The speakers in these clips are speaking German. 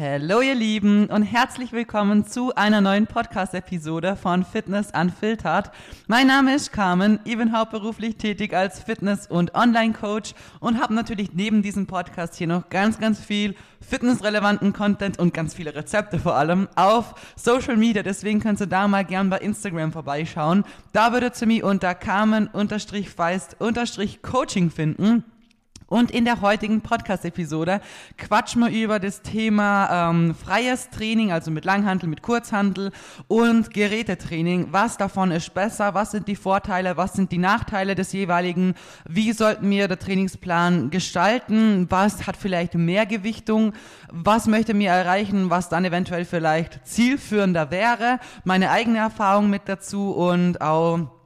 Hallo ihr Lieben und herzlich willkommen zu einer neuen Podcast-Episode von Fitness Unfiltered. Mein Name ist Carmen, ich bin hauptberuflich tätig als Fitness- und Online-Coach und habe natürlich neben diesem Podcast hier noch ganz, ganz viel fitnessrelevanten Content und ganz viele Rezepte vor allem auf Social Media. Deswegen könnt ihr da mal gern bei Instagram vorbeischauen. Da würdet ihr mich unter Carmen-Feist-Coaching finden. Und in der heutigen Podcast-Episode quatschen wir über das Thema ähm, freies Training, also mit Langhandel, mit Kurzhandel und Gerätetraining. Was davon ist besser? Was sind die Vorteile? Was sind die Nachteile des jeweiligen? Wie sollten wir den Trainingsplan gestalten? Was hat vielleicht mehr Gewichtung? Was möchte mir erreichen? Was dann eventuell vielleicht zielführender wäre? Meine eigene Erfahrung mit dazu und auch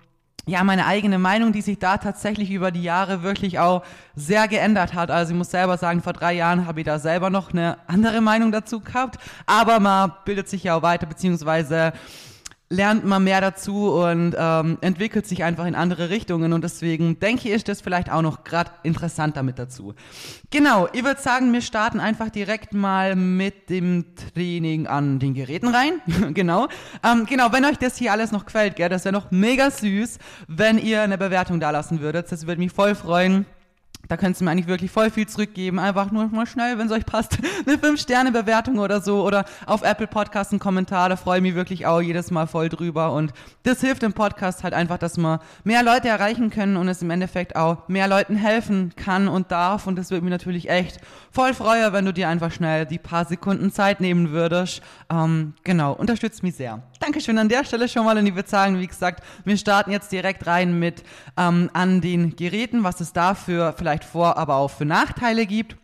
ja, meine eigene Meinung, die sich da tatsächlich über die Jahre wirklich auch sehr geändert hat. Also ich muss selber sagen, vor drei Jahren habe ich da selber noch eine andere Meinung dazu gehabt. Aber man bildet sich ja auch weiter, beziehungsweise lernt man mehr dazu und ähm, entwickelt sich einfach in andere Richtungen und deswegen denke ich, ist das vielleicht auch noch gerade interessant damit dazu. Genau, ich würde sagen, wir starten einfach direkt mal mit dem Training an den Geräten rein. genau. Ähm, genau, wenn euch das hier alles noch gefällt, gell, das wäre noch mega süß, wenn ihr eine Bewertung da lassen würdet. Das würde mich voll freuen. Da könntest du mir eigentlich wirklich voll viel zurückgeben. Einfach nur mal schnell, wenn es euch passt, eine 5-Sterne-Bewertung oder so. Oder auf Apple Podcast einen Kommentar. Da freue ich mich wirklich auch jedes Mal voll drüber. Und das hilft im Podcast halt einfach, dass wir mehr Leute erreichen können und es im Endeffekt auch mehr Leuten helfen kann und darf. Und das würde mich natürlich echt voll freuen, wenn du dir einfach schnell die paar Sekunden Zeit nehmen würdest. Ähm, genau, unterstützt mich sehr. Dankeschön an der Stelle schon mal. Und ich würde sagen, wie gesagt, wir starten jetzt direkt rein mit ähm, an den Geräten, was es dafür vielleicht vor, aber auch für Nachteile gibt.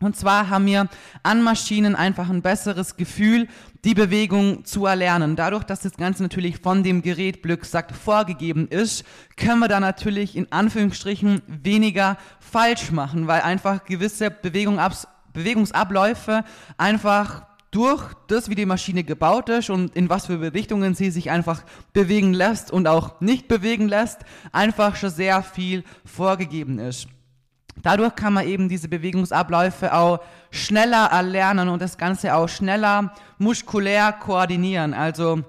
Und zwar haben wir an Maschinen einfach ein besseres Gefühl, die Bewegung zu erlernen. Dadurch, dass das Ganze natürlich von dem Gerät Glück sagt vorgegeben ist, können wir da natürlich in Anführungsstrichen weniger falsch machen, weil einfach gewisse Bewegungsabläufe einfach durch das, wie die Maschine gebaut ist und in was für Richtungen sie sich einfach bewegen lässt und auch nicht bewegen lässt, einfach schon sehr viel vorgegeben ist. Dadurch kann man eben diese Bewegungsabläufe auch schneller erlernen und das Ganze auch schneller muskulär koordinieren. Also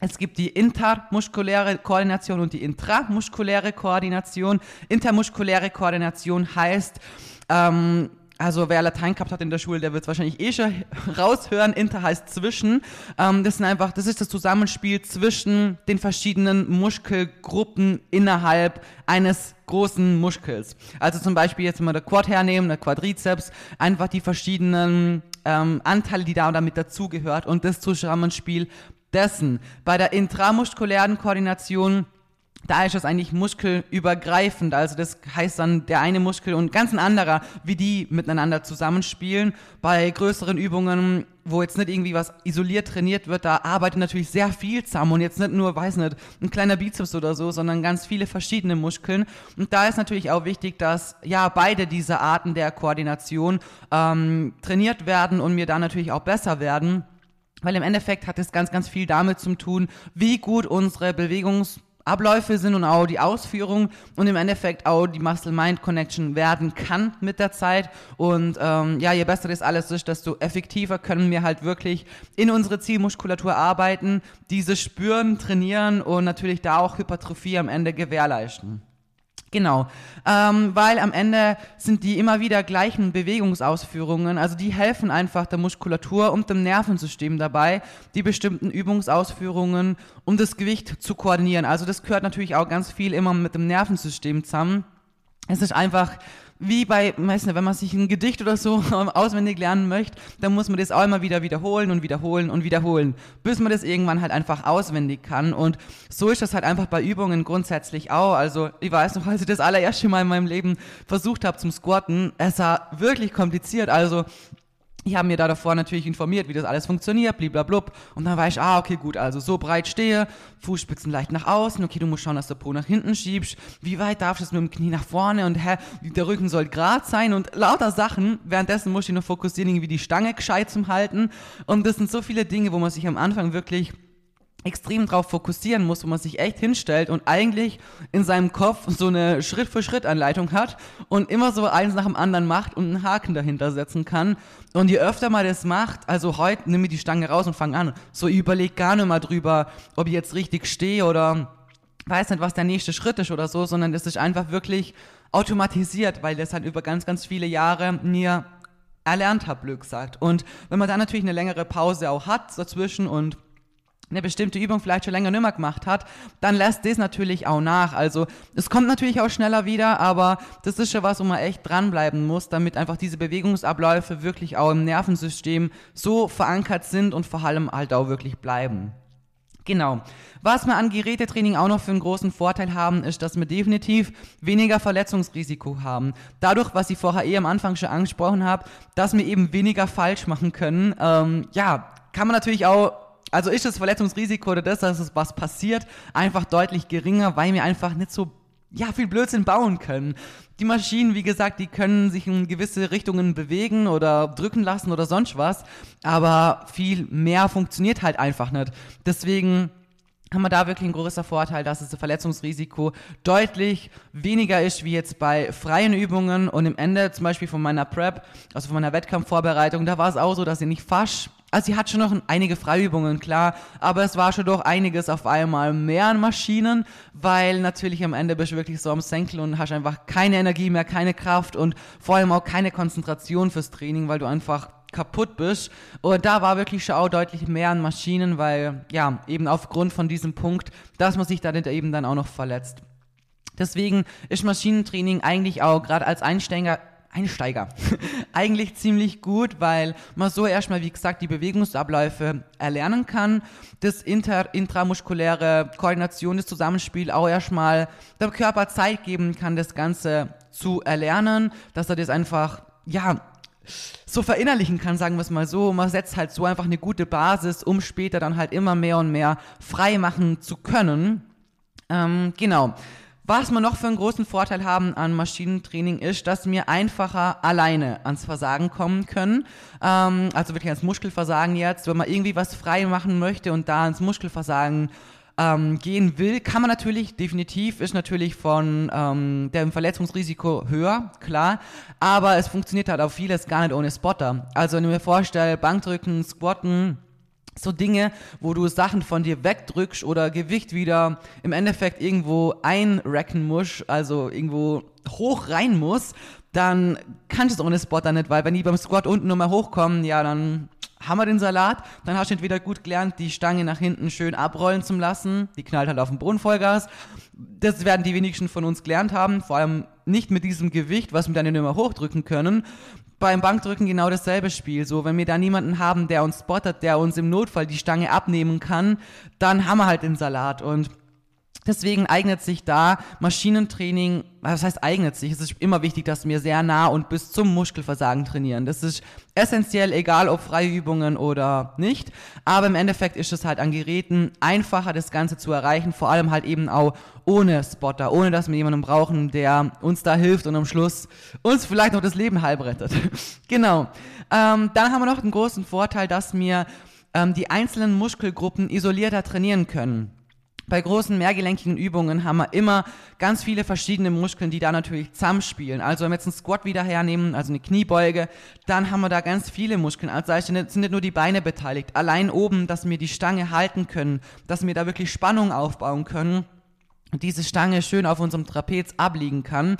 es gibt die intermuskuläre Koordination und die intramuskuläre Koordination. Intermuskuläre Koordination heißt, ähm, also wer Latein gehabt hat in der Schule, der wird es wahrscheinlich eh schon raushören. Inter heißt zwischen. Ähm, das sind einfach, das ist das Zusammenspiel zwischen den verschiedenen Muskelgruppen innerhalb eines großen Muskels. Also zum Beispiel jetzt mal der Quad hernehmen, der Quadrizeps, einfach die verschiedenen ähm, Anteile, die da und damit dazugehört und das Zusammenspiel dessen. Bei der intramuskulären Koordination da ist das eigentlich muskelübergreifend. Also das heißt dann der eine Muskel und ganz ein anderer, wie die miteinander zusammenspielen. Bei größeren Übungen, wo jetzt nicht irgendwie was isoliert trainiert wird, da arbeitet natürlich sehr viel zusammen und jetzt nicht nur, weiß nicht, ein kleiner Bizeps oder so, sondern ganz viele verschiedene Muskeln. Und da ist natürlich auch wichtig, dass ja beide diese Arten der Koordination ähm, trainiert werden und mir da natürlich auch besser werden. Weil im Endeffekt hat es ganz, ganz viel damit zu tun, wie gut unsere Bewegungs- Abläufe sind und auch die Ausführung und im Endeffekt auch die Muscle-Mind-Connection werden kann mit der Zeit. Und ähm, ja, je besser das alles ist, desto effektiver können wir halt wirklich in unsere Zielmuskulatur arbeiten, diese spüren, trainieren und natürlich da auch Hypertrophie am Ende gewährleisten. Genau, ähm, weil am Ende sind die immer wieder gleichen Bewegungsausführungen, also die helfen einfach der Muskulatur und dem Nervensystem dabei, die bestimmten Übungsausführungen, um das Gewicht zu koordinieren. Also das gehört natürlich auch ganz viel immer mit dem Nervensystem zusammen. Es ist einfach wie bei, weiß nicht, wenn man sich ein Gedicht oder so auswendig lernen möchte, dann muss man das auch immer wieder wiederholen und wiederholen und wiederholen, bis man das irgendwann halt einfach auswendig kann. Und so ist das halt einfach bei Übungen grundsätzlich auch. Also ich weiß noch, als ich das allererste Mal in meinem Leben versucht habe zum Squatten, es war wirklich kompliziert. Also ich habe mir da davor natürlich informiert, wie das alles funktioniert, bliblablub. Und dann war ich, ah, okay, gut, also so breit stehe, Fußspitzen leicht nach außen, okay, du musst schauen, dass der Po nach hinten schiebst, wie weit darfst du es mit dem Knie nach vorne und hä, der Rücken soll gerade sein und lauter Sachen. Währenddessen muss ich nur fokussieren, irgendwie die Stange gescheit zum Halten. Und das sind so viele Dinge, wo man sich am Anfang wirklich extrem drauf fokussieren muss, wo man sich echt hinstellt und eigentlich in seinem Kopf so eine Schritt-für-Schritt-Anleitung hat und immer so eins nach dem anderen macht und einen Haken dahinter setzen kann. Und je öfter man das macht, also heute nimm mir die Stange raus und fang an, so überleg gar nicht mal drüber, ob ich jetzt richtig stehe oder weiß nicht, was der nächste Schritt ist oder so, sondern das ist einfach wirklich automatisiert, weil das halt über ganz, ganz viele Jahre mir erlernt habe, Glück sagt. Und wenn man dann natürlich eine längere Pause auch hat dazwischen und eine bestimmte Übung vielleicht schon länger nicht mehr gemacht hat, dann lässt das natürlich auch nach. Also es kommt natürlich auch schneller wieder, aber das ist schon was, wo man echt dranbleiben muss, damit einfach diese Bewegungsabläufe wirklich auch im Nervensystem so verankert sind und vor allem halt auch wirklich bleiben. Genau. Was wir an Gerätetraining auch noch für einen großen Vorteil haben, ist, dass wir definitiv weniger Verletzungsrisiko haben. Dadurch, was ich vorher eh am Anfang schon angesprochen habe, dass wir eben weniger falsch machen können, ähm, ja, kann man natürlich auch also ist das Verletzungsrisiko oder das, dass es was passiert, einfach deutlich geringer, weil wir einfach nicht so ja, viel Blödsinn bauen können. Die Maschinen, wie gesagt, die können sich in gewisse Richtungen bewegen oder drücken lassen oder sonst was, aber viel mehr funktioniert halt einfach nicht. Deswegen haben wir da wirklich ein großer Vorteil, dass das Verletzungsrisiko deutlich weniger ist wie jetzt bei freien Übungen und im Ende zum Beispiel von meiner Prep, also von meiner Wettkampfvorbereitung, da war es auch so, dass ich nicht fast also sie hat schon noch einige Freiübungen, klar, aber es war schon doch einiges auf einmal mehr an Maschinen, weil natürlich am Ende bist du wirklich so am Senkel und hast einfach keine Energie mehr, keine Kraft und vor allem auch keine Konzentration fürs Training, weil du einfach kaputt bist. Und da war wirklich schon auch deutlich mehr an Maschinen, weil ja, eben aufgrund von diesem Punkt, dass man sich da eben dann auch noch verletzt. Deswegen ist Maschinentraining eigentlich auch gerade als Einsteiger Einsteiger. Eigentlich ziemlich gut, weil man so erstmal, wie gesagt, die Bewegungsabläufe erlernen kann. Das inter, intramuskuläre Koordination, das Zusammenspiel auch erstmal dem Körper Zeit geben kann, das Ganze zu erlernen, dass er das einfach, ja, so verinnerlichen kann, sagen wir es mal so. Man setzt halt so einfach eine gute Basis, um später dann halt immer mehr und mehr frei machen zu können. Ähm, genau. Was wir noch für einen großen Vorteil haben an Maschinentraining ist, dass wir einfacher alleine ans Versagen kommen können. Ähm, also wirklich ans Muskelversagen jetzt. Wenn man irgendwie was frei machen möchte und da ans Muskelversagen ähm, gehen will, kann man natürlich, definitiv, ist natürlich von ähm, dem Verletzungsrisiko höher, klar, aber es funktioniert halt auch vieles gar nicht ohne Spotter. Also wenn ich mir vorstelle, Bankdrücken, Squatten, so Dinge, wo du Sachen von dir wegdrückst oder Gewicht wieder im Endeffekt irgendwo einracken musst, also irgendwo hoch rein muss, dann kannst du es ohne Spotter nicht, weil wenn die beim Squat unten nochmal hochkommen, ja, dann haben wir den Salat, dann hast du entweder gut gelernt, die Stange nach hinten schön abrollen zu lassen, die knallt halt auf den Boden Vollgas. Das werden die wenigsten von uns gelernt haben, vor allem nicht mit diesem Gewicht, was wir dann mehr hochdrücken können beim Bankdrücken genau dasselbe Spiel. So, wenn wir da niemanden haben, der uns spottet, der uns im Notfall die Stange abnehmen kann, dann haben wir halt den Salat. Und Deswegen eignet sich da Maschinentraining, was heißt eignet sich? Es ist immer wichtig, dass wir sehr nah und bis zum Muskelversagen trainieren. Das ist essentiell, egal ob freie Übungen oder nicht. Aber im Endeffekt ist es halt an Geräten einfacher, das Ganze zu erreichen. Vor allem halt eben auch ohne Spotter, ohne dass wir jemanden brauchen, der uns da hilft und am Schluss uns vielleicht noch das Leben halb rettet. genau. Ähm, dann haben wir noch den großen Vorteil, dass wir ähm, die einzelnen Muskelgruppen isolierter trainieren können. Bei großen mehrgelenkigen Übungen haben wir immer ganz viele verschiedene Muskeln, die da natürlich zusammenspielen. Also wenn wir jetzt einen Squat wieder hernehmen, also eine Kniebeuge, dann haben wir da ganz viele Muskeln. Also sind nicht nur die Beine beteiligt. Allein oben, dass wir die Stange halten können, dass wir da wirklich Spannung aufbauen können diese Stange schön auf unserem Trapez abliegen kann.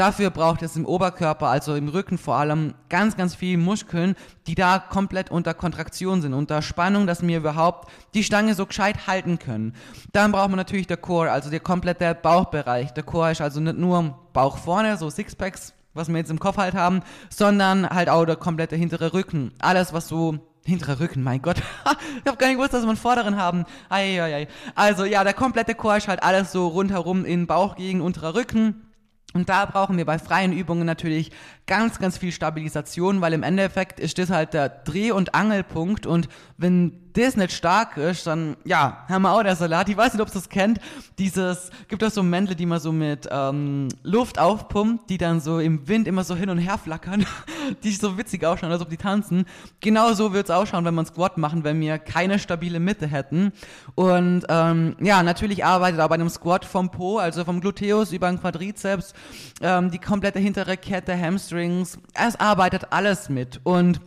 Dafür braucht es im Oberkörper, also im Rücken vor allem, ganz, ganz viele Muskeln, die da komplett unter Kontraktion sind, unter Spannung, dass wir überhaupt die Stange so gescheit halten können. Dann braucht man natürlich der Core, also der komplette Bauchbereich. Der Core ist also nicht nur Bauch vorne, so Sixpacks, was wir jetzt im Kopf halt haben, sondern halt auch der komplette hintere Rücken. Alles, was so Hinterer Rücken, mein Gott. ich habe gar nicht gewusst, dass wir einen vorderen haben. Eieiei. Also ja, der komplette Core ist halt alles so rundherum in Bauchgegend, unterer Rücken. Und da brauchen wir bei freien Übungen natürlich ganz, ganz viel Stabilisation, weil im Endeffekt ist das halt der Dreh- und Angelpunkt und wenn das nicht stark ist, dann, ja, haben wir auch der Salat. Ich weiß nicht, ob ihr das kennt. Dieses, gibt es so Mäntel, die man so mit ähm, Luft aufpumpt, die dann so im Wind immer so hin und her flackern, die so witzig ausschauen, als ob die tanzen. Genau so wird es ausschauen, wenn man Squat machen, wenn wir keine stabile Mitte hätten. Und ähm, ja, natürlich arbeitet auch bei einem Squat vom Po, also vom Gluteus über den Quadrizeps, ähm, die komplette hintere Kette, Hamstrings. Es arbeitet alles mit. Und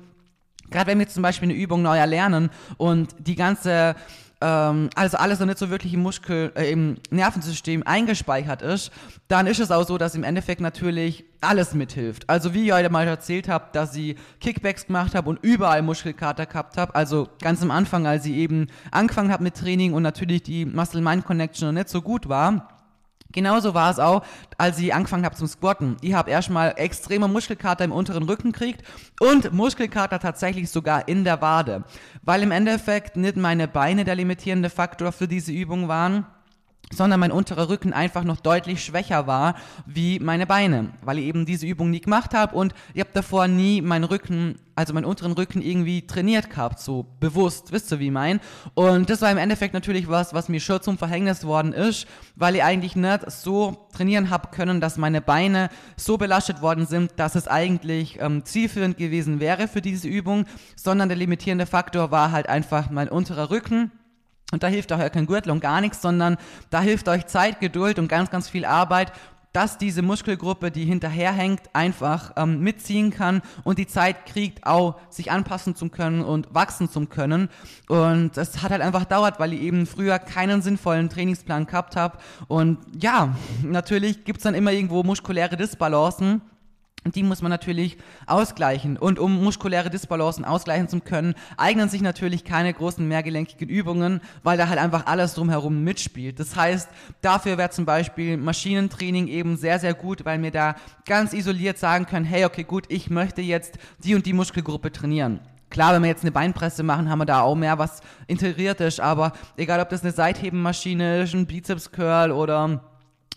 Gerade wenn wir zum Beispiel eine Übung neu erlernen und die ganze ähm, also alles noch nicht so wirklich im Muskel, äh, im Nervensystem eingespeichert ist, dann ist es auch so, dass im Endeffekt natürlich alles mithilft. Also wie ich heute mal erzählt habe, dass sie Kickbacks gemacht habe und überall Muskelkater gehabt habe, also ganz am Anfang, als sie eben angefangen hat mit Training und natürlich die Muscle-Mind-Connection noch nicht so gut war, Genauso war es auch, als ich angefangen habe zum Squatten. Ich habe erstmal extreme Muskelkater im unteren Rücken gekriegt und Muskelkater tatsächlich sogar in der Wade, weil im Endeffekt nicht meine Beine der limitierende Faktor für diese Übung waren, sondern mein unterer Rücken einfach noch deutlich schwächer war wie meine Beine, weil ich eben diese Übung nie gemacht habe und ich habe davor nie meinen Rücken, also meinen unteren Rücken irgendwie trainiert gehabt, so bewusst, wisst ihr wie ich mein? Und das war im Endeffekt natürlich was, was mir schon zum Verhängnis worden ist, weil ich eigentlich nicht so trainieren habe können, dass meine Beine so belastet worden sind, dass es eigentlich ähm, zielführend gewesen wäre für diese Übung, sondern der limitierende Faktor war halt einfach mein unterer Rücken und da hilft euch kein Gürtel und gar nichts, sondern da hilft euch Zeit, Geduld und ganz, ganz viel Arbeit, dass diese Muskelgruppe, die hinterherhängt, einfach ähm, mitziehen kann und die Zeit kriegt, auch sich anpassen zu können und wachsen zu können. Und es hat halt einfach dauert, weil ich eben früher keinen sinnvollen Trainingsplan gehabt habe. Und ja, natürlich gibt's dann immer irgendwo muskuläre Disbalancen die muss man natürlich ausgleichen. Und um muskuläre Disbalancen ausgleichen zu können, eignen sich natürlich keine großen mehrgelenkigen Übungen, weil da halt einfach alles drumherum mitspielt. Das heißt, dafür wäre zum Beispiel Maschinentraining eben sehr, sehr gut, weil wir da ganz isoliert sagen können, hey, okay, gut, ich möchte jetzt die und die Muskelgruppe trainieren. Klar, wenn wir jetzt eine Beinpresse machen, haben wir da auch mehr was integriert ist, aber egal ob das eine Seithebemaschine ist, ein Bizeps Curl oder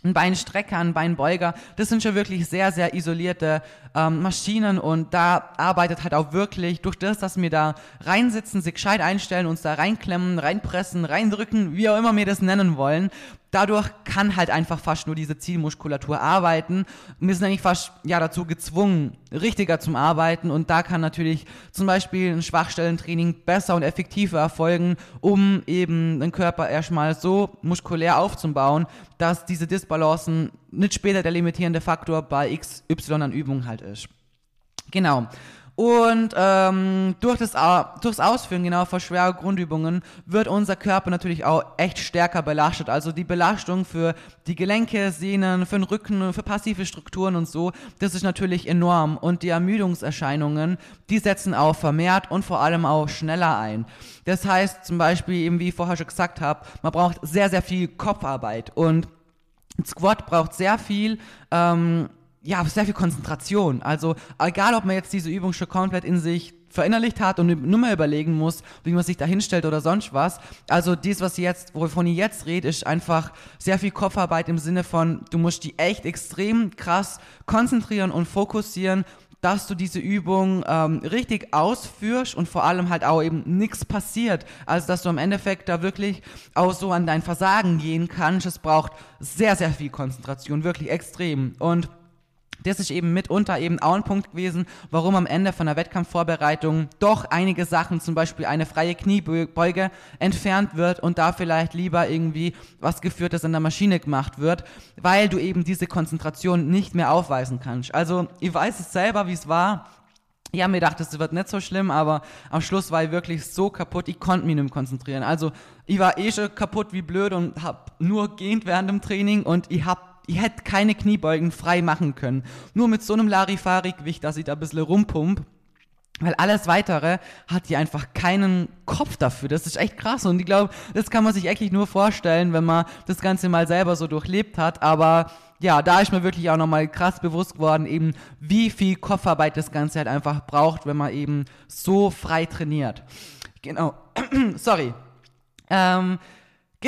ein Beinstrecker, ein Beinbeuger, das sind schon wirklich sehr, sehr isolierte ähm, Maschinen und da arbeitet halt auch wirklich durch das, dass wir da reinsitzen, sich gescheit einstellen, uns da reinklemmen, reinpressen, reindrücken, wie auch immer wir das nennen wollen, dadurch kann halt einfach fast nur diese Zielmuskulatur arbeiten. Wir sind eigentlich fast ja dazu gezwungen, richtiger zum Arbeiten und da kann natürlich zum Beispiel ein Schwachstellentraining besser und effektiver erfolgen, um eben den Körper erstmal so muskulär aufzubauen, dass diese Disbalancen nicht später der limitierende Faktor bei XY an Übungen halt ist. Genau. Und ähm, durch, das, durchs Ausführen genau von schwerer Grundübungen wird unser Körper natürlich auch echt stärker belastet. Also die Belastung für die Gelenke, Sehnen, für den Rücken, für passive Strukturen und so, das ist natürlich enorm. Und die Ermüdungserscheinungen, die setzen auch vermehrt und vor allem auch schneller ein. Das heißt zum Beispiel, eben wie ich vorher schon gesagt habe, man braucht sehr, sehr viel Kopfarbeit. Und Squat braucht sehr viel ähm, ja, sehr viel Konzentration. Also egal, ob man jetzt diese Übung schon komplett in sich verinnerlicht hat und nur mal überlegen muss, wie man sich da hinstellt oder sonst was. Also dies, was jetzt, wovon ich jetzt rede, ist einfach sehr viel Kopfarbeit im Sinne von, du musst die echt extrem krass konzentrieren und fokussieren, dass du diese Übung ähm, richtig ausführst und vor allem halt auch eben nichts passiert. Also dass du im Endeffekt da wirklich auch so an dein Versagen gehen kannst. Es braucht sehr, sehr viel Konzentration, wirklich extrem. Und das ist eben mitunter eben auch ein Punkt gewesen, warum am Ende von der Wettkampfvorbereitung doch einige Sachen, zum Beispiel eine freie Kniebeuge, entfernt wird und da vielleicht lieber irgendwie was Geführtes in der Maschine gemacht wird, weil du eben diese Konzentration nicht mehr aufweisen kannst. Also ich weiß es selber, wie es war. Ich habe mir gedacht, das wird nicht so schlimm, aber am Schluss war ich wirklich so kaputt, ich konnte mich nicht mehr konzentrieren. Also ich war eh schon kaputt wie blöd und habe nur gehend während dem Training und ich habe ich hätte keine Kniebeugen frei machen können. Nur mit so einem Larifari-Gewicht, dass ich da ein bisschen rumpump. Weil alles weitere hat die einfach keinen Kopf dafür. Das ist echt krass. Und ich glaube, das kann man sich eigentlich nur vorstellen, wenn man das Ganze mal selber so durchlebt hat. Aber ja, da ist mir wirklich auch nochmal krass bewusst geworden, eben wie viel Kopfarbeit das Ganze halt einfach braucht, wenn man eben so frei trainiert. Genau. Sorry. Ähm,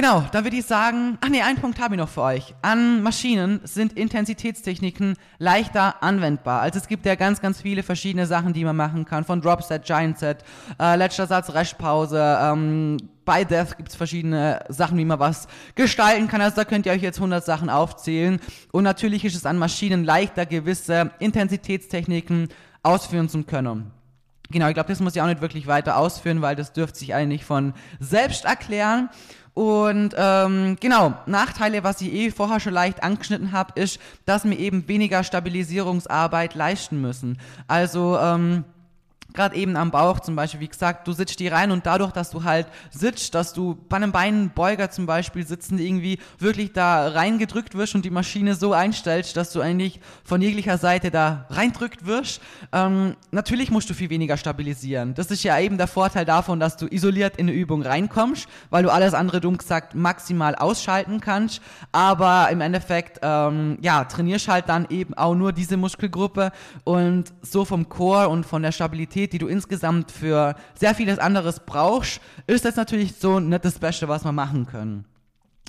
Genau, dann würde ich sagen, ach nee, einen Punkt habe ich noch für euch. An Maschinen sind Intensitätstechniken leichter anwendbar. Also es gibt ja ganz, ganz viele verschiedene Sachen, die man machen kann. Von Dropset, Giant Set, äh, letzter Satz, Restpause, ähm, bei Death gibt es verschiedene Sachen, wie man was gestalten kann. Also da könnt ihr euch jetzt 100 Sachen aufzählen. Und natürlich ist es an Maschinen leichter, gewisse Intensitätstechniken ausführen zu können. Genau, ich glaube, das muss ich auch nicht wirklich weiter ausführen, weil das dürfte sich eigentlich von selbst erklären. Und ähm, genau, Nachteile, was ich eh vorher schon leicht angeschnitten habe, ist, dass wir eben weniger Stabilisierungsarbeit leisten müssen. Also ähm, gerade eben am Bauch zum Beispiel, wie gesagt, du sitzt die rein und dadurch, dass du halt sitzt, dass du bei einem Beinbeuger zum Beispiel sitzen, irgendwie wirklich da reingedrückt wirst und die Maschine so einstellst, dass du eigentlich von jeglicher Seite da reindrückt wirst. Ähm, natürlich musst du viel weniger stabilisieren. Das ist ja eben der Vorteil davon, dass du isoliert in eine Übung reinkommst, weil du alles andere, dumm gesagt, maximal ausschalten kannst. Aber im Endeffekt, ähm, ja, trainierst halt dann eben auch nur diese Muskelgruppe und so vom Core und von der Stabilität Qualität, die du insgesamt für sehr vieles anderes brauchst, ist das natürlich so nicht das Beste, was wir machen können.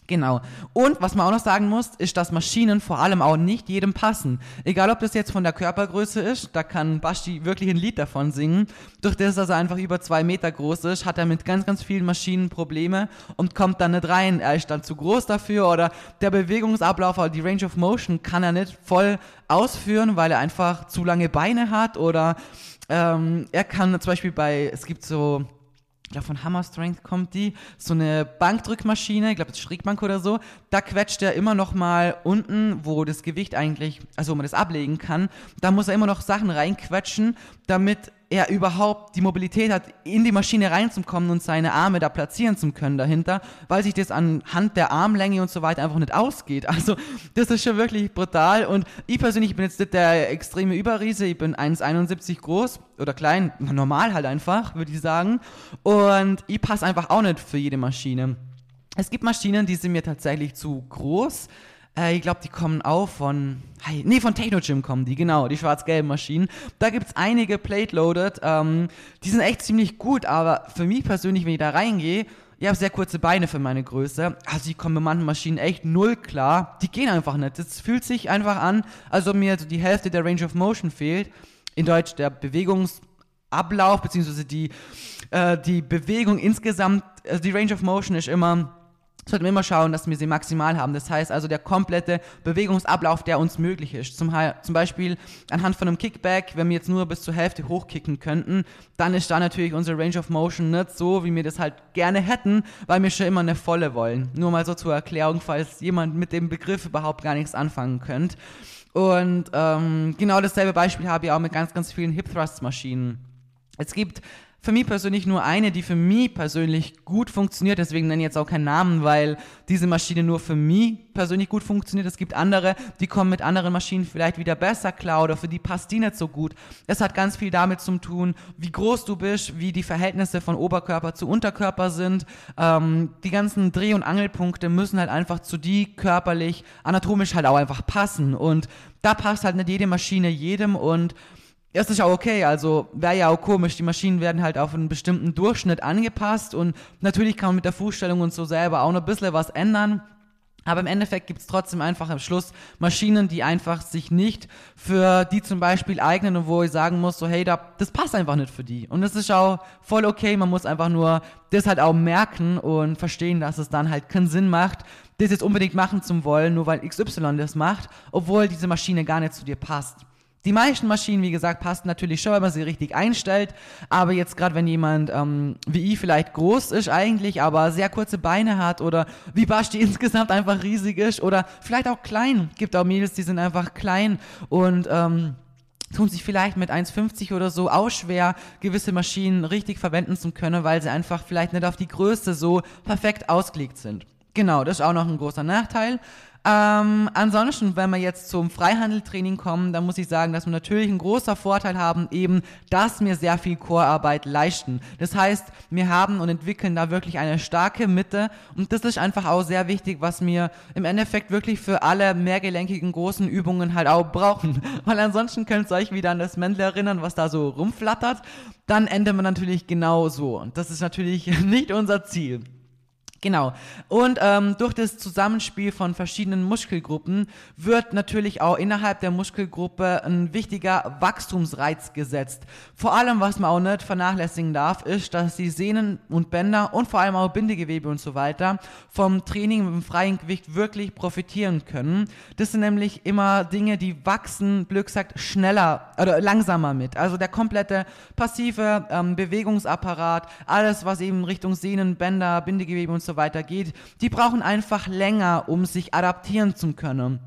Genau. Und was man auch noch sagen muss, ist, dass Maschinen vor allem auch nicht jedem passen. Egal, ob das jetzt von der Körpergröße ist, da kann Basti wirklich ein Lied davon singen. Durch das, dass er einfach über zwei Meter groß ist, hat er mit ganz, ganz vielen Maschinen Probleme und kommt dann nicht rein. Er ist dann zu groß dafür oder der Bewegungsablauf oder die Range of Motion kann er nicht voll ausführen, weil er einfach zu lange Beine hat oder ähm, er kann zum Beispiel bei, es gibt so, ich glaube von Hammer Strength kommt die, so eine Bankdrückmaschine, ich glaube das Schrägbank oder so, da quetscht er immer noch mal unten, wo das Gewicht eigentlich, also wo man das ablegen kann, da muss er immer noch Sachen reinquetschen, damit er überhaupt die Mobilität hat, in die Maschine reinzukommen und seine Arme da platzieren zu können dahinter, weil sich das anhand der Armlänge und so weiter einfach nicht ausgeht. Also das ist schon wirklich brutal und ich persönlich bin jetzt nicht der extreme Überriese, ich bin 1,71 groß oder klein, normal halt einfach, würde ich sagen und ich passe einfach auch nicht für jede Maschine. Es gibt Maschinen, die sind mir tatsächlich zu groß, äh, ich glaube, die kommen auch von. Nee, von Technogym kommen die, genau, die schwarz-gelben Maschinen. Da gibt es einige Plate-Loaded. Ähm, die sind echt ziemlich gut, aber für mich persönlich, wenn ich da reingehe, ich habe sehr kurze Beine für meine Größe. Also die kommen bei manchen Maschinen echt null klar. Die gehen einfach nicht. Das fühlt sich einfach an, als ob mir so die Hälfte der Range of Motion fehlt. In Deutsch der Bewegungsablauf, beziehungsweise die, äh, die Bewegung insgesamt, also die Range of Motion ist immer sollten wir immer schauen, dass wir sie maximal haben. Das heißt also der komplette Bewegungsablauf, der uns möglich ist. Zum, zum, Beispiel anhand von einem Kickback, wenn wir jetzt nur bis zur Hälfte hochkicken könnten, dann ist da natürlich unsere Range of Motion nicht so, wie wir das halt gerne hätten, weil wir schon immer eine volle wollen. Nur mal so zur Erklärung, falls jemand mit dem Begriff überhaupt gar nichts anfangen könnt. Und ähm, genau dasselbe Beispiel habe ich auch mit ganz, ganz vielen Hip Thrust Maschinen. Es gibt für mich persönlich nur eine, die für mich persönlich gut funktioniert. Deswegen nenne ich jetzt auch keinen Namen, weil diese Maschine nur für mich persönlich gut funktioniert. Es gibt andere, die kommen mit anderen Maschinen vielleicht wieder besser klar oder für die passt die nicht so gut. Es hat ganz viel damit zu tun, wie groß du bist, wie die Verhältnisse von Oberkörper zu Unterkörper sind. Ähm, die ganzen Dreh- und Angelpunkte müssen halt einfach zu die körperlich, anatomisch halt auch einfach passen. Und da passt halt nicht jede Maschine jedem und ja, ist auch okay, also wäre ja auch komisch. Die Maschinen werden halt auf einen bestimmten Durchschnitt angepasst und natürlich kann man mit der Fußstellung und so selber auch noch ein bisschen was ändern. Aber im Endeffekt gibt es trotzdem einfach am Schluss Maschinen, die einfach sich nicht für die zum Beispiel eignen und wo ich sagen muss, so hey, da, das passt einfach nicht für die. Und das ist auch voll okay, man muss einfach nur das halt auch merken und verstehen, dass es dann halt keinen Sinn macht, das jetzt unbedingt machen zu wollen, nur weil XY das macht, obwohl diese Maschine gar nicht zu dir passt. Die meisten Maschinen, wie gesagt, passen natürlich schon, wenn man sie richtig einstellt. Aber jetzt gerade, wenn jemand ähm, wie ich vielleicht groß ist eigentlich, aber sehr kurze Beine hat oder wie Basti insgesamt einfach riesig ist oder vielleicht auch klein. Gibt auch Mädels, die sind einfach klein und ähm, tun sich vielleicht mit 1,50 oder so auch schwer, gewisse Maschinen richtig verwenden zu können, weil sie einfach vielleicht nicht auf die Größe so perfekt ausgelegt sind. Genau, das ist auch noch ein großer Nachteil. Ähm, ansonsten, wenn wir jetzt zum Freihandeltraining kommen, dann muss ich sagen, dass wir natürlich einen großen Vorteil haben, eben, dass wir sehr viel Chorarbeit leisten. Das heißt, wir haben und entwickeln da wirklich eine starke Mitte und das ist einfach auch sehr wichtig, was wir im Endeffekt wirklich für alle mehrgelenkigen großen Übungen halt auch brauchen. Weil ansonsten könnt ihr euch wieder an das Männle erinnern, was da so rumflattert. Dann endet man natürlich genau so. Und das ist natürlich nicht unser Ziel. Genau. Und ähm, durch das Zusammenspiel von verschiedenen Muskelgruppen wird natürlich auch innerhalb der Muskelgruppe ein wichtiger Wachstumsreiz gesetzt. Vor allem, was man auch nicht vernachlässigen darf, ist, dass die Sehnen und Bänder und vor allem auch Bindegewebe und so weiter vom Training mit dem freien Gewicht wirklich profitieren können. Das sind nämlich immer Dinge, die wachsen, Glück sagt, schneller oder langsamer mit. Also der komplette passive ähm, Bewegungsapparat, alles, was eben Richtung Sehnen, Bänder, Bindegewebe und so so weiter geht, die brauchen einfach länger, um sich adaptieren zu können.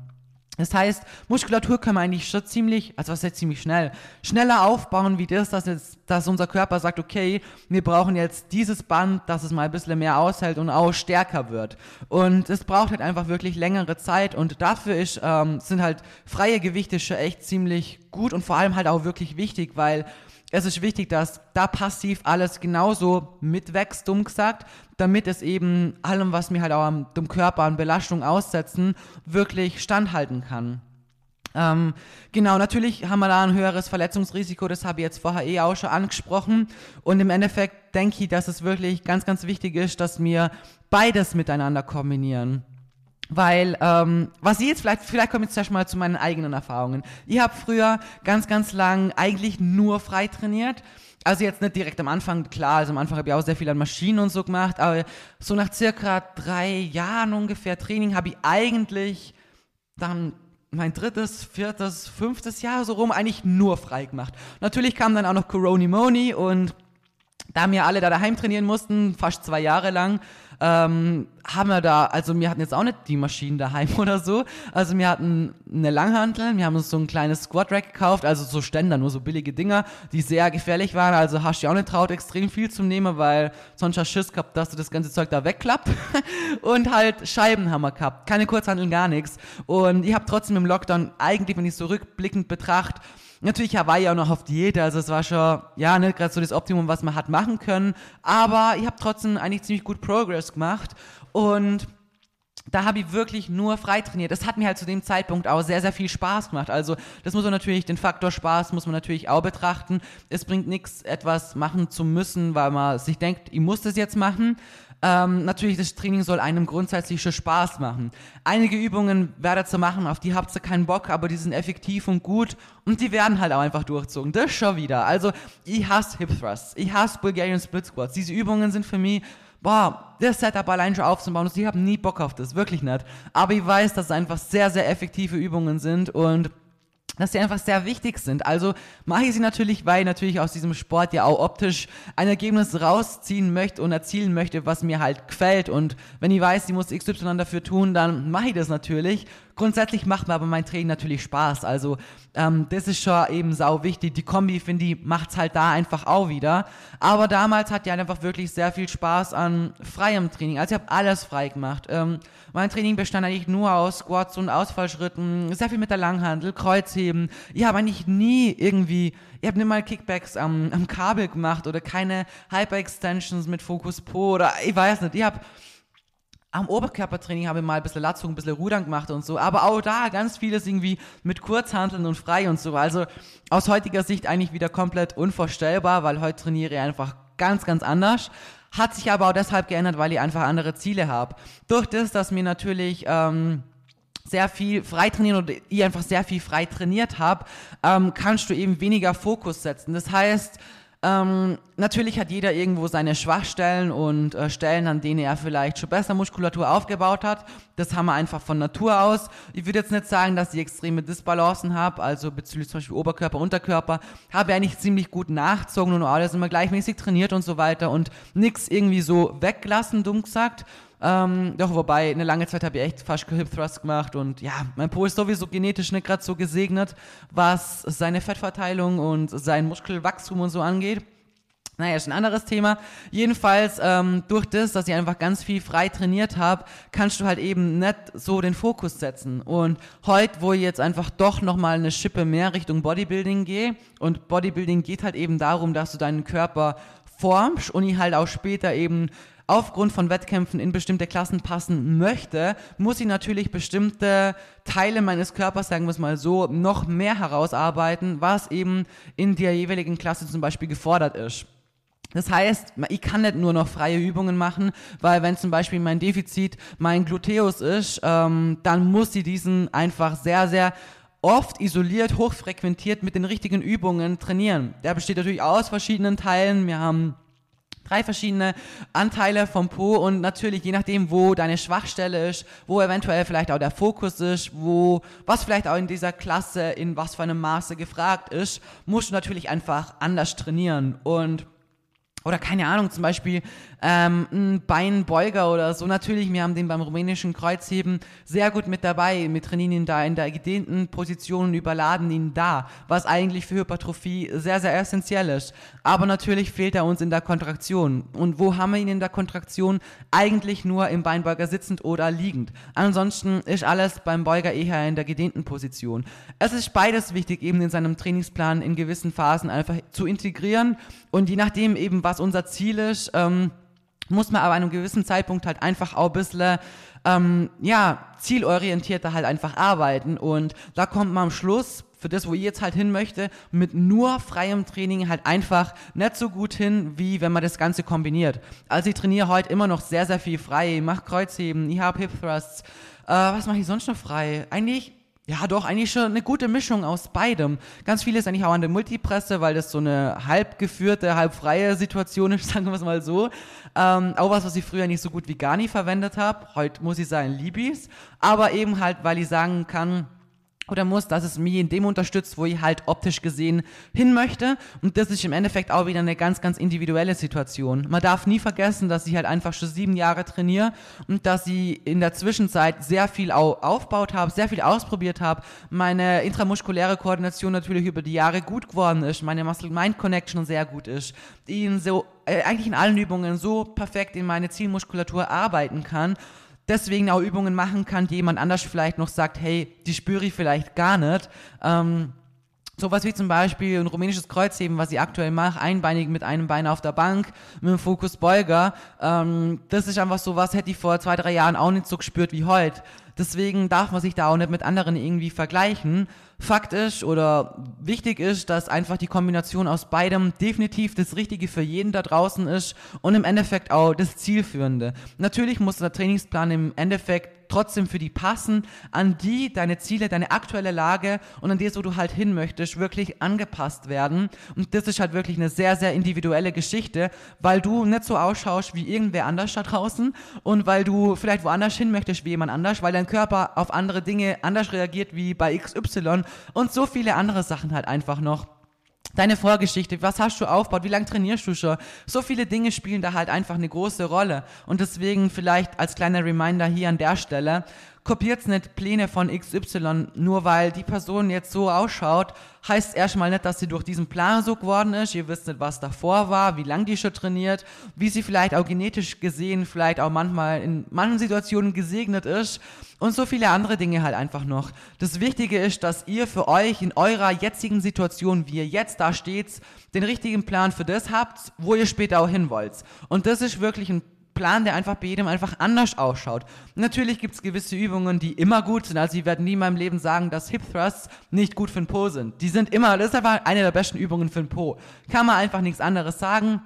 Das heißt, Muskulatur können wir eigentlich schon ziemlich, also was heißt ziemlich schnell, schneller aufbauen wie das, dass, jetzt, dass unser Körper sagt, okay, wir brauchen jetzt dieses Band, dass es mal ein bisschen mehr aushält und auch stärker wird. Und es braucht halt einfach wirklich längere Zeit und dafür ist, ähm, sind halt freie Gewichte schon echt ziemlich gut und vor allem halt auch wirklich wichtig, weil es ist wichtig, dass da passiv alles genauso mitwächst, dumm gesagt, damit es eben allem, was mir halt auch am dem Körper an Belastung aussetzen, wirklich standhalten kann. Ähm, genau, natürlich haben wir da ein höheres Verletzungsrisiko, das habe ich jetzt vorher eh auch schon angesprochen. Und im Endeffekt denke ich, dass es wirklich ganz, ganz wichtig ist, dass wir beides miteinander kombinieren. Weil, ähm, was ich jetzt vielleicht, vielleicht komme ich jetzt erstmal zu meinen eigenen Erfahrungen. Ich habe früher ganz, ganz lang eigentlich nur frei trainiert. Also jetzt nicht direkt am Anfang, klar, also am Anfang habe ich auch sehr viel an Maschinen und so gemacht, aber so nach circa drei Jahren ungefähr Training habe ich eigentlich dann mein drittes, viertes, fünftes Jahr so rum eigentlich nur frei gemacht. Natürlich kam dann auch noch Corona Moni und da wir alle da daheim trainieren mussten, fast zwei Jahre lang, ähm, haben wir da, also wir hatten jetzt auch nicht die Maschinen daheim oder so. Also wir hatten eine Langhantel, wir haben uns so ein kleines Squat Rack gekauft, also so Ständer, nur so billige Dinger, die sehr gefährlich waren. Also hast du auch nicht traut, extrem viel zu nehmen, weil sonst hast du Schiss gehabt, dass du das ganze Zeug da wegklappt. und halt Scheibenhammer gehabt. Keine Kurzhanteln, gar nichts. Und ich habe trotzdem im Lockdown eigentlich, wenn ich so rückblickend betrachte, Natürlich ich auch noch auf Diät, also es war schon, ja, nicht gerade so das Optimum, was man hat machen können, aber ich habe trotzdem eigentlich ziemlich gut Progress gemacht und da habe ich wirklich nur frei trainiert. Das hat mir halt zu dem Zeitpunkt auch sehr, sehr viel Spaß gemacht. Also das muss man natürlich, den Faktor Spaß muss man natürlich auch betrachten. Es bringt nichts, etwas machen zu müssen, weil man sich denkt, ich muss das jetzt machen. Ähm, natürlich, das Training soll einem grundsätzlich schon Spaß machen. Einige Übungen werdet ihr machen, auf die habt ihr keinen Bock, aber die sind effektiv und gut und die werden halt auch einfach durchzogen. Das schon wieder. Also, ich hasse Hip Thrusts, ich hasse Bulgarian Split Squats. Diese Übungen sind für mich, boah, das Setup allein schon aufzubauen und ich habe nie Bock auf das, wirklich nicht. Aber ich weiß, dass es einfach sehr, sehr effektive Übungen sind und dass sie einfach sehr wichtig sind. Also mache ich sie natürlich, weil ich natürlich aus diesem Sport ja auch optisch ein Ergebnis rausziehen möchte und erzielen möchte, was mir halt gefällt. Und wenn ich weiß, ich muss XY dafür tun, dann mache ich das natürlich. Grundsätzlich macht mir aber mein Training natürlich Spaß. Also ähm, das ist schon eben sau wichtig. Die Kombi, finde ich, macht's halt da einfach auch wieder. Aber damals hat ja einfach wirklich sehr viel Spaß an freiem Training. Also ich habe alles frei gemacht. Ähm, mein Training bestand eigentlich nur aus Squats und Ausfallschritten, sehr viel mit der Langhandel, Kreuzheben. Ich habe eigentlich nie irgendwie, ich habe nicht mal Kickbacks am, am Kabel gemacht oder keine Hyper-Extensions mit Focus Po oder ich weiß nicht. Ich habe am Oberkörpertraining habe ich mal ein bisschen Latzung, ein bisschen Rudern gemacht und so, aber auch da ganz vieles irgendwie mit Kurzhanteln und frei und so. Also aus heutiger Sicht eigentlich wieder komplett unvorstellbar, weil heute trainiere ich einfach ganz, ganz anders. Hat sich aber auch deshalb geändert, weil ich einfach andere Ziele habe. Durch das, dass mir natürlich ähm, sehr viel frei trainieren oder ich einfach sehr viel frei trainiert habe, ähm, kannst du eben weniger Fokus setzen. Das heißt, ähm, natürlich hat jeder irgendwo seine Schwachstellen und äh, Stellen, an denen er vielleicht schon besser Muskulatur aufgebaut hat. Das haben wir einfach von Natur aus. Ich würde jetzt nicht sagen, dass ich extreme Disbalancen habe, also bezüglich zum Beispiel Oberkörper, Unterkörper, habe ich eigentlich ziemlich gut nachgezogen und alles immer gleichmäßig trainiert und so weiter und nichts irgendwie so weglassen, dumm gesagt. Ähm, doch, wobei, eine lange Zeit habe ich echt fast Hip Thrust gemacht und ja, mein Po ist sowieso genetisch nicht gerade so gesegnet, was seine Fettverteilung und sein Muskelwachstum und so angeht. Naja, ist ein anderes Thema. Jedenfalls, ähm, durch das, dass ich einfach ganz viel frei trainiert habe, kannst du halt eben nicht so den Fokus setzen. Und heute, wo ich jetzt einfach doch nochmal eine Schippe mehr Richtung Bodybuilding gehe, und Bodybuilding geht halt eben darum, dass du deinen Körper formst und ich halt auch später eben aufgrund von Wettkämpfen in bestimmte Klassen passen möchte, muss ich natürlich bestimmte Teile meines Körpers, sagen wir es mal so, noch mehr herausarbeiten, was eben in der jeweiligen Klasse zum Beispiel gefordert ist. Das heißt, ich kann nicht nur noch freie Übungen machen, weil wenn zum Beispiel mein Defizit mein Gluteus ist, ähm, dann muss sie diesen einfach sehr, sehr oft isoliert, hochfrequentiert mit den richtigen Übungen trainieren. Der besteht natürlich aus verschiedenen Teilen. Wir haben drei verschiedene Anteile vom Po und natürlich je nachdem, wo deine Schwachstelle ist, wo eventuell vielleicht auch der Fokus ist, wo was vielleicht auch in dieser Klasse in was für einem Maße gefragt ist, musst du natürlich einfach anders trainieren. Und oder keine Ahnung, zum Beispiel ähm, ein Beinbeuger oder so. Natürlich, wir haben den beim rumänischen Kreuzheben sehr gut mit dabei. Wir trainieren ihn da in der gedehnten Position und überladen ihn da, was eigentlich für Hypertrophie sehr, sehr essentiell ist. Aber natürlich fehlt er uns in der Kontraktion. Und wo haben wir ihn in der Kontraktion? Eigentlich nur im Beinbeuger sitzend oder liegend. Ansonsten ist alles beim Beuger eher in der gedehnten Position. Es ist beides wichtig, eben in seinem Trainingsplan in gewissen Phasen einfach zu integrieren und je nachdem eben, was unser Ziel ist, ähm, muss man aber an einem gewissen Zeitpunkt halt einfach auch ein bisschen, ähm, ja, zielorientierter halt einfach arbeiten. Und da kommt man am Schluss, für das, wo ich jetzt halt hin möchte, mit nur freiem Training halt einfach nicht so gut hin, wie wenn man das Ganze kombiniert. Also ich trainiere heute immer noch sehr, sehr viel frei. Ich mache Kreuzheben, ich habe Hip Thrusts. Äh, was mache ich sonst noch frei? Eigentlich ja, doch, eigentlich schon eine gute Mischung aus beidem. Ganz viel ist eigentlich auch an der Multipresse, weil das so eine halb geführte, halb freie Situation ist, sagen wir es mal so. Ähm, auch was, was ich früher nicht so gut wie gar nie verwendet habe. Heute muss ich sagen, Libis. Aber eben halt, weil ich sagen kann, oder muss, dass es mich in dem unterstützt, wo ich halt optisch gesehen hin möchte. Und das ist im Endeffekt auch wieder eine ganz, ganz individuelle Situation. Man darf nie vergessen, dass ich halt einfach schon sieben Jahre trainiere und dass ich in der Zwischenzeit sehr viel aufgebaut habe, sehr viel ausprobiert habe, meine intramuskuläre Koordination natürlich über die Jahre gut geworden ist, meine Muscle-Mind-Connection sehr gut ist, die in so, äh, eigentlich in allen Übungen so perfekt in meine Zielmuskulatur arbeiten kann deswegen auch Übungen machen kann, die jemand anders vielleicht noch sagt, hey, die spüre ich vielleicht gar nicht. Ähm, Sowas wie zum Beispiel ein rumänisches Kreuzheben, was ich aktuell mache, einbeinig mit einem Bein auf der Bank, mit dem Fokus Beuger. Ähm, das ist einfach so was, hätte ich vor zwei, drei Jahren auch nicht so gespürt wie heute. Deswegen darf man sich da auch nicht mit anderen irgendwie vergleichen. Fakt ist oder wichtig ist, dass einfach die Kombination aus beidem definitiv das Richtige für jeden da draußen ist und im Endeffekt auch das Zielführende. Natürlich muss der Trainingsplan im Endeffekt trotzdem für die passen, an die deine Ziele, deine aktuelle Lage und an das, wo du halt hin möchtest, wirklich angepasst werden. Und das ist halt wirklich eine sehr, sehr individuelle Geschichte, weil du nicht so ausschaust wie irgendwer anders da draußen und weil du vielleicht woanders hin möchtest wie jemand anders, weil dein Körper auf andere Dinge anders reagiert wie bei XY und so viele andere Sachen halt einfach noch. Deine Vorgeschichte, was hast du aufgebaut, wie lange trainierst du schon? So viele Dinge spielen da halt einfach eine große Rolle. Und deswegen vielleicht als kleiner Reminder hier an der Stelle, kopiert nicht Pläne von XY, nur weil die Person jetzt so ausschaut, heißt erstmal nicht, dass sie durch diesen Plan so geworden ist. Ihr wisst nicht, was davor war, wie lange die schon trainiert, wie sie vielleicht auch genetisch gesehen, vielleicht auch manchmal in manchen Situationen gesegnet ist und so viele andere Dinge halt einfach noch. Das Wichtige ist, dass ihr für euch in eurer jetzigen Situation, wie ihr jetzt da steht, den richtigen Plan für das habt, wo ihr später auch hin wollt. Und das ist wirklich ein Plan, der einfach bei jedem einfach anders ausschaut. Natürlich gibt es gewisse Übungen, die immer gut sind. Also ich werde nie in meinem Leben sagen, dass Hip Thrusts nicht gut für den Po sind. Die sind immer, das ist einfach eine der besten Übungen für den Po. Kann man einfach nichts anderes sagen.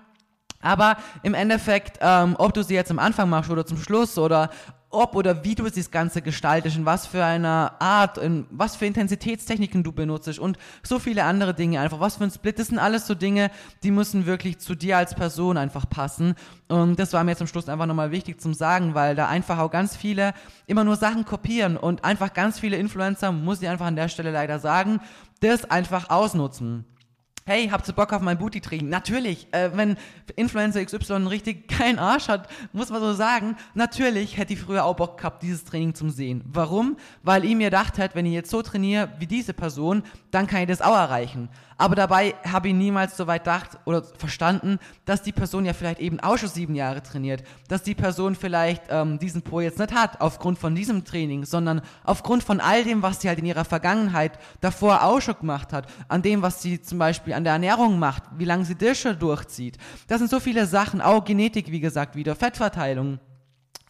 Aber im Endeffekt, ähm, ob du sie jetzt am Anfang machst oder zum Schluss oder ob oder wie du das Ganze gestaltest, in was für einer Art, in was für Intensitätstechniken du benutzt und so viele andere Dinge einfach, was für ein Split, das sind alles so Dinge, die müssen wirklich zu dir als Person einfach passen. Und das war mir zum Schluss einfach nochmal wichtig zum sagen, weil da einfach auch ganz viele immer nur Sachen kopieren und einfach ganz viele Influencer, muss ich einfach an der Stelle leider sagen, das einfach ausnutzen hey, habt ihr Bock auf mein Booty-Training? Natürlich, äh, wenn Influencer XY richtig geilen Arsch hat, muss man so sagen, natürlich hätte ich früher auch Bock gehabt, dieses Training zum sehen. Warum? Weil ich mir gedacht hätte, wenn ich jetzt so trainiere wie diese Person, dann kann ich das auch erreichen. Aber dabei habe ich niemals so weit gedacht oder verstanden, dass die Person ja vielleicht eben auch schon sieben Jahre trainiert, dass die Person vielleicht ähm, diesen Po jetzt nicht hat aufgrund von diesem Training, sondern aufgrund von all dem, was sie halt in ihrer Vergangenheit davor auch schon gemacht hat, an dem, was sie zum Beispiel an der Ernährung macht, wie lange sie das schon durchzieht. Das sind so viele Sachen, auch Genetik, wie gesagt, wieder Fettverteilung,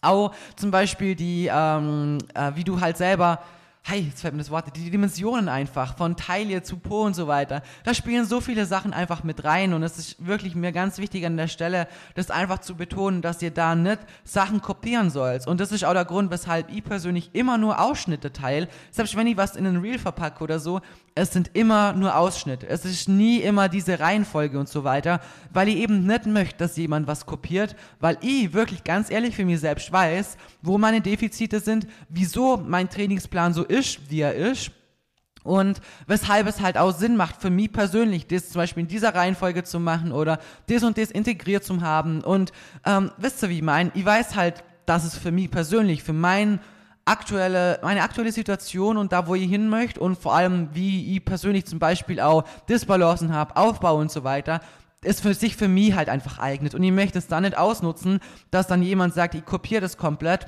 auch zum Beispiel die, ähm, äh, wie du halt selber hey, jetzt fällt mir das Wort, die Dimensionen einfach, von Taille zu Po und so weiter. Da spielen so viele Sachen einfach mit rein und es ist wirklich mir ganz wichtig an der Stelle, das einfach zu betonen, dass ihr da nicht Sachen kopieren sollt. Und das ist auch der Grund, weshalb ich persönlich immer nur Ausschnitte teile. Selbst wenn ich was in ein Reel verpacke oder so, es sind immer nur Ausschnitte. Es ist nie immer diese Reihenfolge und so weiter, weil ich eben nicht möchte, dass jemand was kopiert, weil ich wirklich ganz ehrlich für mich selbst weiß, wo meine Defizite sind, wieso mein Trainingsplan so ist, wie er ist. Und weshalb es halt auch Sinn macht für mich persönlich, das zum Beispiel in dieser Reihenfolge zu machen oder das und das integriert zu haben. Und ähm, wisst ihr, wie ich meine? Ich weiß halt, dass es für mich persönlich, für mein aktuelle, meine aktuelle Situation und da, wo ich hin möchte und vor allem, wie ich persönlich zum Beispiel auch Disbalancen habe, Aufbau und so weiter, ist für sich für mich halt einfach eignet. Und ich möchte es dann nicht ausnutzen, dass dann jemand sagt, ich kopiere das komplett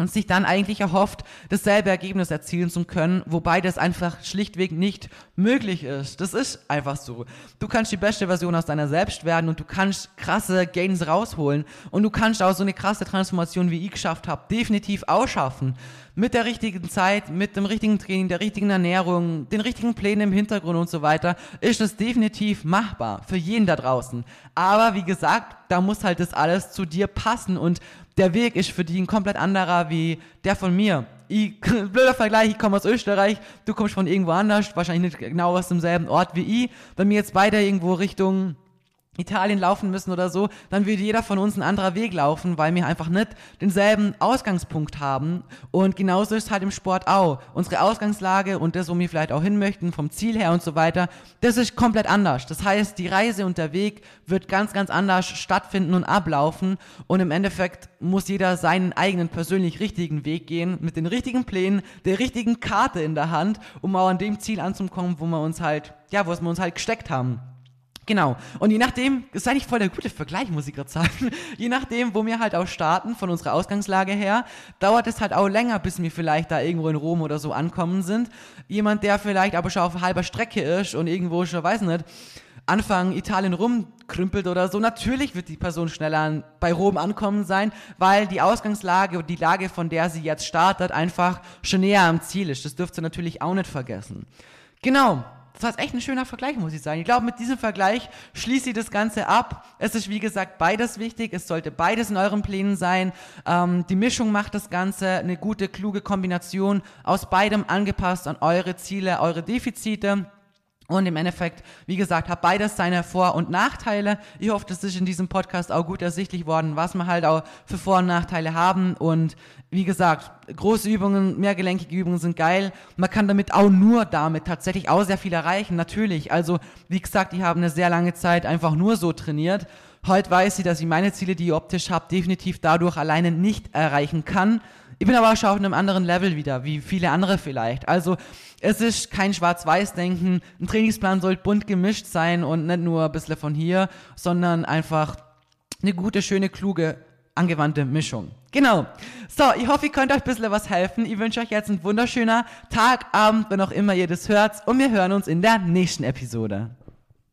und sich dann eigentlich erhofft, dasselbe Ergebnis erzielen zu können, wobei das einfach schlichtweg nicht möglich ist. Das ist einfach so. Du kannst die beste Version aus deiner selbst werden und du kannst krasse Gains rausholen und du kannst auch so eine krasse Transformation, wie ich geschafft habe, definitiv ausschaffen. Mit der richtigen Zeit, mit dem richtigen Training, der richtigen Ernährung, den richtigen Plänen im Hintergrund und so weiter, ist es definitiv machbar für jeden da draußen. Aber wie gesagt, da muss halt das alles zu dir passen und der Weg ist für die ein komplett anderer wie der von mir. Ich, blöder Vergleich, ich komme aus Österreich, du kommst von irgendwo anders, wahrscheinlich nicht genau aus demselben Ort wie ich. Wenn wir jetzt beide irgendwo Richtung Italien laufen müssen oder so, dann würde jeder von uns ein anderer Weg laufen, weil wir einfach nicht denselben Ausgangspunkt haben. Und genauso ist es halt im Sport auch. Unsere Ausgangslage und das, wo wir vielleicht auch hin möchten, vom Ziel her und so weiter, das ist komplett anders. Das heißt, die Reise und der Weg wird ganz, ganz anders stattfinden und ablaufen. Und im Endeffekt muss jeder seinen eigenen persönlich richtigen Weg gehen, mit den richtigen Plänen, der richtigen Karte in der Hand, um auch an dem Ziel anzukommen, wo wir uns halt, ja, wo wir uns halt gesteckt haben. Genau. Und je nachdem, ist eigentlich voll der gute Vergleich, muss ich gerade sagen. Je nachdem, wo wir halt auch starten, von unserer Ausgangslage her, dauert es halt auch länger, bis wir vielleicht da irgendwo in Rom oder so ankommen sind. Jemand, der vielleicht aber schon auf halber Strecke ist und irgendwo schon, weiß nicht, Anfang Italien rumkrümpelt oder so, natürlich wird die Person schneller bei Rom ankommen sein, weil die Ausgangslage und die Lage, von der sie jetzt startet, einfach schon näher am Ziel ist. Das dürft ihr natürlich auch nicht vergessen. Genau. Das war echt ein schöner Vergleich, muss ich sagen. Ich glaube, mit diesem Vergleich schließe ich das Ganze ab. Es ist, wie gesagt, beides wichtig. Es sollte beides in euren Plänen sein. Ähm, die Mischung macht das Ganze. Eine gute, kluge Kombination aus beidem angepasst an eure Ziele, eure Defizite. Und im Endeffekt, wie gesagt, hat beides seine Vor- und Nachteile. Ich hoffe, das ist in diesem Podcast auch gut ersichtlich worden, was wir halt auch für Vor- und Nachteile haben. Und wie gesagt, große Übungen, mehrgelenkige Übungen sind geil. Man kann damit auch nur damit tatsächlich auch sehr viel erreichen, natürlich. Also, wie gesagt, ich habe eine sehr lange Zeit einfach nur so trainiert. Heute weiß ich, dass ich meine Ziele, die ich optisch habe, definitiv dadurch alleine nicht erreichen kann. Ich bin aber auch schon auf einem anderen Level wieder, wie viele andere vielleicht. Also, es ist kein Schwarz-Weiß-Denken. Ein Trainingsplan sollte bunt gemischt sein und nicht nur ein bisschen von hier, sondern einfach eine gute, schöne, kluge, angewandte Mischung. Genau. So, ich hoffe, ihr könnt euch ein bisschen was helfen. Ich wünsche euch jetzt einen wunderschöner Tag, Abend, wenn auch immer ihr das hört. Und wir hören uns in der nächsten Episode.